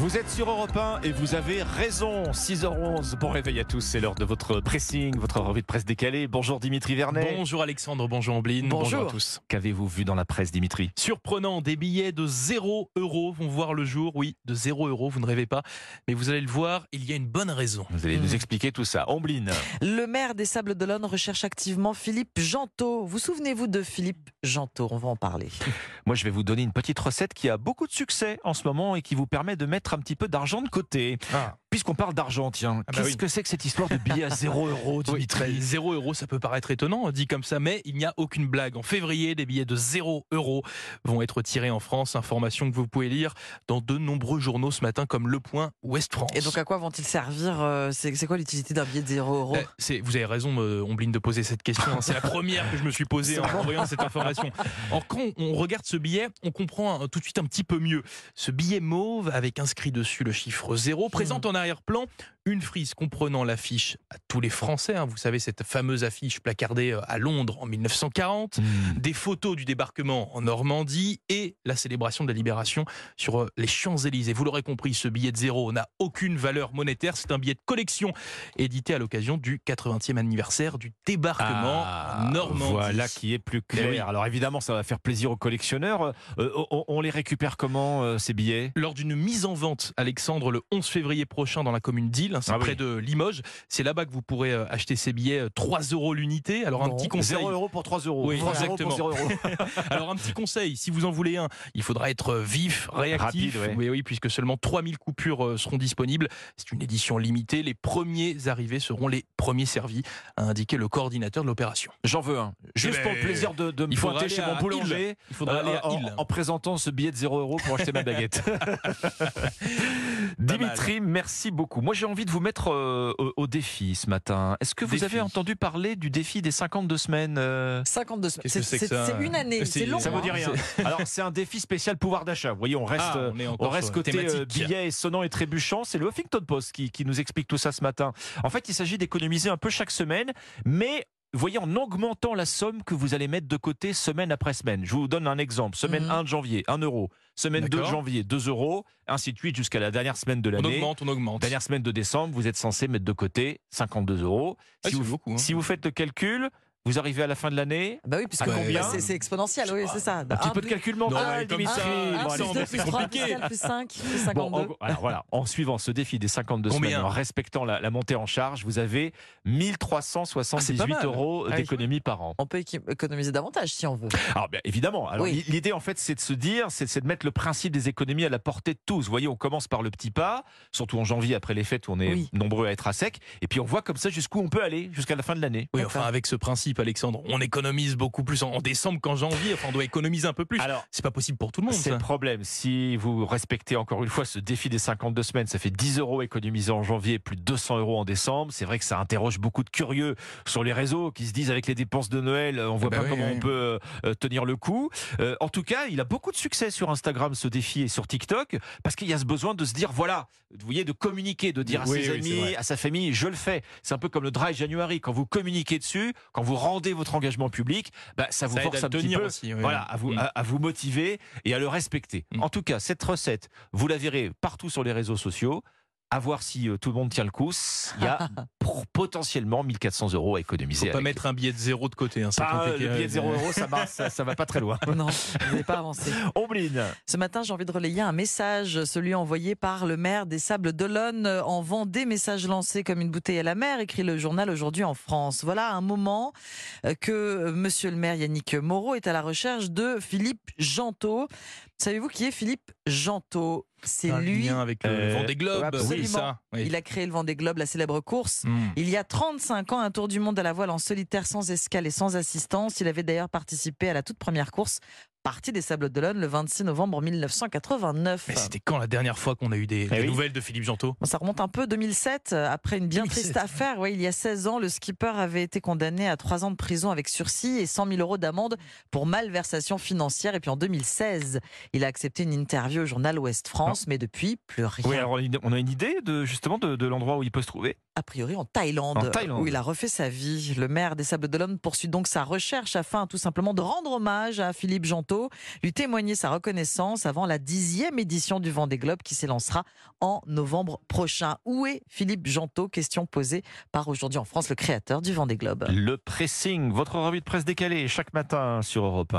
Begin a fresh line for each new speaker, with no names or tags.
Vous êtes sur Europe 1 et vous avez raison. 6h11. Bon réveil à tous. C'est l'heure de votre pressing, votre revue de presse décalée. Bonjour Dimitri Vernet.
Bonjour Alexandre, bonjour Ambline.
Bonjour.
à tous.
Qu'avez-vous vu dans la presse, Dimitri?
Surprenant, des billets de 0 euros vont voir le jour. Oui, de 0 euros, vous ne rêvez pas. Mais vous allez le voir, il y a une bonne raison.
Vous allez nous expliquer tout ça. Ambline.
Le maire des Sables d'Olonne recherche activement Philippe Gentot. Vous souvenez-vous de Philippe Gentot On va en parler.
Moi, je vais vous donner une petite recette qui a beaucoup de succès en ce moment et qui vous permet de mettre un petit peu d'argent de côté.
Ah.
Puisqu'on parle d'argent, tiens,
Ah bah
qu'est-ce
oui.
que c'est que cette histoire de billets à 0 euros,
Oui,
Dimitri
bah, 0 euros, ça peut paraître étonnant, dit comme ça, mais il n'y a aucune blague. En février, des billets de 0 euros vont être tirés en France. Information que vous pouvez lire dans de nombreux journaux ce matin, comme Le Point, Ouest France.
Et donc à quoi vont-ils servir euh, C'est quoi l'utilité d'un billet de 0 euros
Euh, c'est- vous avez raison, euh, Ombline, de poser cette question. hein. C'est la première que je me suis posée en voyant cette information. Alors, quand on regarde ce billet, on comprend euh, tout de suite un petit peu mieux. Ce billet mauve, avec inscrit dessus le chiffre 0, présente en arrière-plan une frise comprenant l'affiche à tous les Français. hein. Vous savez, cette fameuse affiche placardée euh, à Londres en 1940
Hmm.
des photos du débarquement en Normandie et la célébration de la libération sur euh, les Champs-Élysées. Vous l'aurez compris, ce billet de zéro n'a aucune valeur monétaire. C'est un billet de collection édité à l'occasion du 80e anniversaire du débarquement
Ah,
en Normandie.
Voilà qui est plus clair.
Eh oui.
Alors évidemment, ça va faire plaisir aux collectionneurs. Euh, on, on les récupère comment, euh, ces billets?
Lors d'une mise en vente, Alexandre, le 11 février prochain dans la commune d'Île, hein, c'est
Ah oui.
près de Limoges, c'est là-bas que vous pourrez euh, acheter ces billets, euh, 3 euros l'unité. Alors un petit conseil.
0 euros pour 3 euros.
Oui,
3 euros
exactement.
pour 0 euros.
Alors un petit conseil, si vous en voulez un, il faudra être vif, réactif.
Rapide, ouais.
Oui, oui, puisque seulement 3000 coupures euh, seront disponibles. C'est une édition limitée. Les premiers arrivés seront les premiers servis, a indiqué le coordinateur de l'opération.
J'en veux un. Juste
Eh
pour
ben,
le plaisir de, de me pointer
aller
chez mon boulanger.
Il faudra
euh,
aller à
en, en présentant ce billet de 0 euros pour acheter ma baguette. Dimitri, merci beaucoup. Moi, j'ai envie de vous mettre euh, au, au défi ce matin. Est-ce que vous
Défi.
avez entendu parler du défi des 52 semaines euh
52 semaines.
Qu'est-ce que
C'est une année,
C'est-
c'est long.
ça
Ça vous dit
hein.
rien Alors, c'est un défi spécial pouvoir d'achat. Vous voyez, on reste,
Ah,
euh,
on
on reste côté euh, billets sonnants et trébuchants. C'est le Huffington Post qui, qui nous explique tout ça ce matin. En fait, il s'agit d'économiser un peu chaque semaine, mais voyez, en augmentant la somme que vous allez mettre de côté semaine après semaine. Je vous donne un exemple. Semaine
Mhm.
1 de janvier, 1 euro. Semaine 2 de janvier, 2 euros. Ainsi de suite jusqu'à la dernière semaine de
On
l'année.
augmente, on augmente.
Dernière semaine de décembre, vous êtes censé mettre de côté 52 euros. Si,
c'est
vous,
beaucoup, hein.
si vous faites le calcul, vous arrivez à la fin de l'année.
Bah oui, puisque c'est c'est exponentiel, oui, c'est ça.
Un petit peu de calcul mental, Dimitri.
ça,
Un,
un,
Bon, allez,
plus
c'est compliqué.
quatre, plus 5, plus
Bon,
52.
en, alors voilà, en suivant ce défi des 52
Combien
semaines, en respectant la, la montée en charge, vous avez 1378
mal.
euros
Ah
d'économie par an.
On peut économiser davantage si on veut.
Alors bien évidemment, alors,
Oui.
l'idée en fait c'est de se dire, c'est c'est de mettre le principe des économies à la portée de tous. Vous voyez, on commence par le petit pas, surtout en janvier après les fêtes où on est
Oui.
nombreux à être à sec, et puis on voit comme ça jusqu'où on peut aller jusqu'à la fin de l'année.
Oui,
D'accord.
enfin, avec ce principe, Alexandre, on économise beaucoup plus en en décembre qu'en janvier. Enfin, on doit économiser un peu plus.
Alors
C'est pas possible pour tout le monde.
C'est le problème. Si vous respectez encore une fois ce défi des 52 semaines, ça fait 10 euros économisés en janvier, plus de 200 euros en décembre. C'est vrai que ça interroge beaucoup de curieux sur les réseaux qui se disent avec les dépenses de Noël, on voit
bah
pas
oui,
comment
oui.
on peut euh, tenir le coup. Euh, en tout cas, il a beaucoup de succès sur Instagram ce défi et sur TikTok parce qu'il y a ce besoin de se dire voilà, vous voyez, de communiquer, de dire à ses amis, à sa famille, je le fais. C'est un peu comme le Dry January. Quand vous communiquez dessus, quand vous rendez votre engagement public, bah, ça vous
Ça
force
à
un
le
petit
tenir
peu
aussi, oui.
voilà, à vous, à, à vous motiver et à le respecter.
Mm.
En tout cas, cette recette, vous la verrez partout sur les réseaux sociaux. À voir si euh, tout le monde tient le coup. Il y a pour potentiellement 1400 euros à économiser.
Faut pas
avec.
mettre un billet de zéro de côté. Hein,
euh,
compliqué.
le billet de 0 euros, ça, va, ça, ça va pas très loin.
Non, vous n'avez pas avancé.
Ombline.
Ce matin, j'ai envie de relayer un message, celui envoyé par le maire des Sables d'Olonne en Vendée. Message lancé comme une bouteille à la mer, écrit le journal aujourd'hui en France. Voilà un moment euh, que monsieur le maire Yannick Moreau est à la recherche de Philippe Gentot. Savez-vous qui est Philippe Gentot C'est
Un
lui.
lien avec le
Euh,
Vendée Globe.
absolument.
Oui, ça. oui.
Il a créé le Vendée Globe, la célèbre course.
Hmm.
Il y a 35 ans, un tour du monde à la voile en solitaire, sans escale et sans assistance. Il avait d'ailleurs participé à la toute première course, partie des Sables d'Olonne, le 26 novembre 1989.
Mais c'était quand la dernière fois qu'on a eu des,
Eh
des
oui.
nouvelles de Philippe
Bon, ça remonte un peu 2007, euh, après une bien
2007.
triste affaire. Oui, il y a 16 ans, le skipper avait été condamné à 3 ans de prison avec sursis et 100 000 euros d'amende pour malversation financière. Et puis en 2016, il a accepté une interview au journal Ouest France, mais depuis, plus rien.
Oui, alors on a une idée de justement de, de l'endroit où il peut se trouver?
a priori en Thaïlande,
En Thaïlande.
où il a refait sa vie. Le maire des Sables d'Olonne poursuit donc sa recherche afin tout simplement de rendre hommage à Philippe Gentot. Lui témoigner sa reconnaissance avant la dixième édition du Vendée Globe qui s'élancera en novembre prochain. Où est Philippe Janto Question posée par aujourd'hui en France le créateur du Vendée Globe.
Le pressing, votre revue de presse décalée chaque matin sur Europe 1.